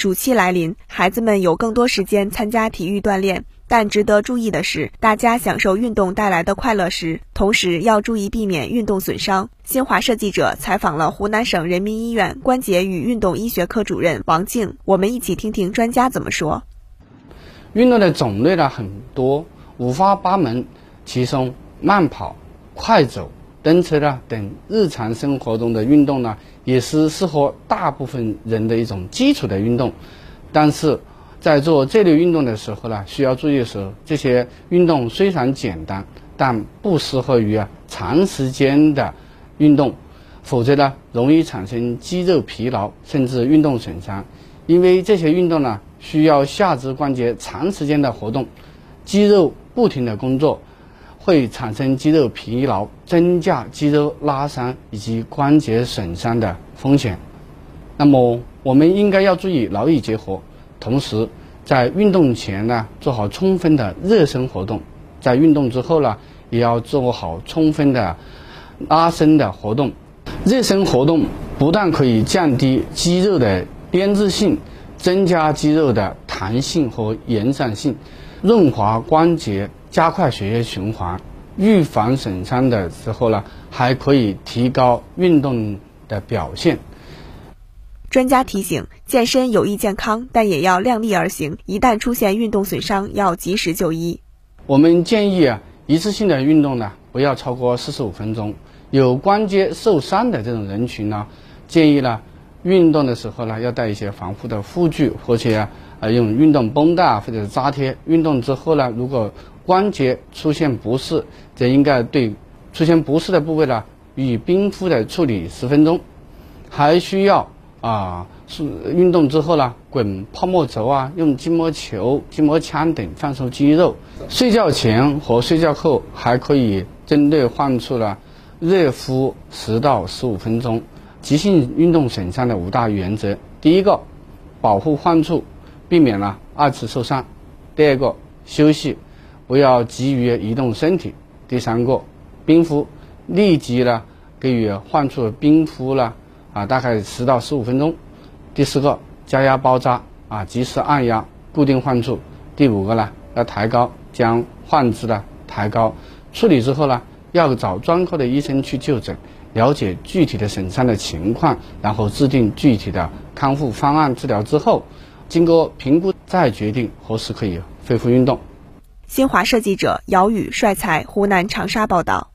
暑期来临，孩子们有更多时间参加体育锻炼。但值得注意的是，大家享受运动带来的快乐时，同时要注意避免运动损伤。新华社记者采访了湖南省人民医院关节与运动医学科主任王静，我们一起听听专家怎么说。运动的种类呢很多，五花八门，其中慢跑、快走、蹬车呢等日常生活中的运动呢，也是适合大部分人的一种基础的运动，但是。在做这类运动的时候呢，需要注意的是，这些运动虽然简单，但不适合于啊长时间的运动，否则呢容易产生肌肉疲劳甚至运动损伤。因为这些运动呢需要下肢关节长时间的活动，肌肉不停的工作，会产生肌肉疲劳，增加肌肉拉伤以及关节损伤的风险。那么我们应该要注意劳逸结合。同时，在运动前呢，做好充分的热身活动；在运动之后呢，也要做好充分的拉伸的活动。热身活动不但可以降低肌肉的编织性，增加肌肉的弹性和延展性，润滑关节，加快血液循环，预防损伤的时候呢，还可以提高运动的表现。专家提醒：健身有益健康，但也要量力而行。一旦出现运动损伤，要及时就医。我们建议啊，一次性的运动呢，不要超过四十五分钟。有关节受伤的这种人群呢，建议呢，运动的时候呢，要带一些防护的护具，或者啊，用运动绷带或者是扎贴。运动之后呢，如果关节出现不适，则应该对出现不适的部位呢，予以冰敷的处理十分钟，还需要。啊，是运动之后呢，滚泡沫轴啊，用筋膜球、筋膜枪等放松肌肉。睡觉前和睡觉后还可以针对患处呢，热敷十到十五分钟。急性运动损伤的五大原则：第一个，保护患处，避免了二次受伤；第二个，休息，不要急于移动身体；第三个，冰敷，立即呢给予患处冰敷了。啊，大概十到十五分钟。第四个，加压包扎啊，及时按压固定患处。第五个呢，要抬高，将患肢呢抬高。处理之后呢，要找专科的医生去就诊，了解具体的损伤的情况，然后制定具体的康复方案。治疗之后，经过评估再决定何时可以恢复运动。新华社记者姚宇帅才湖南长沙报道。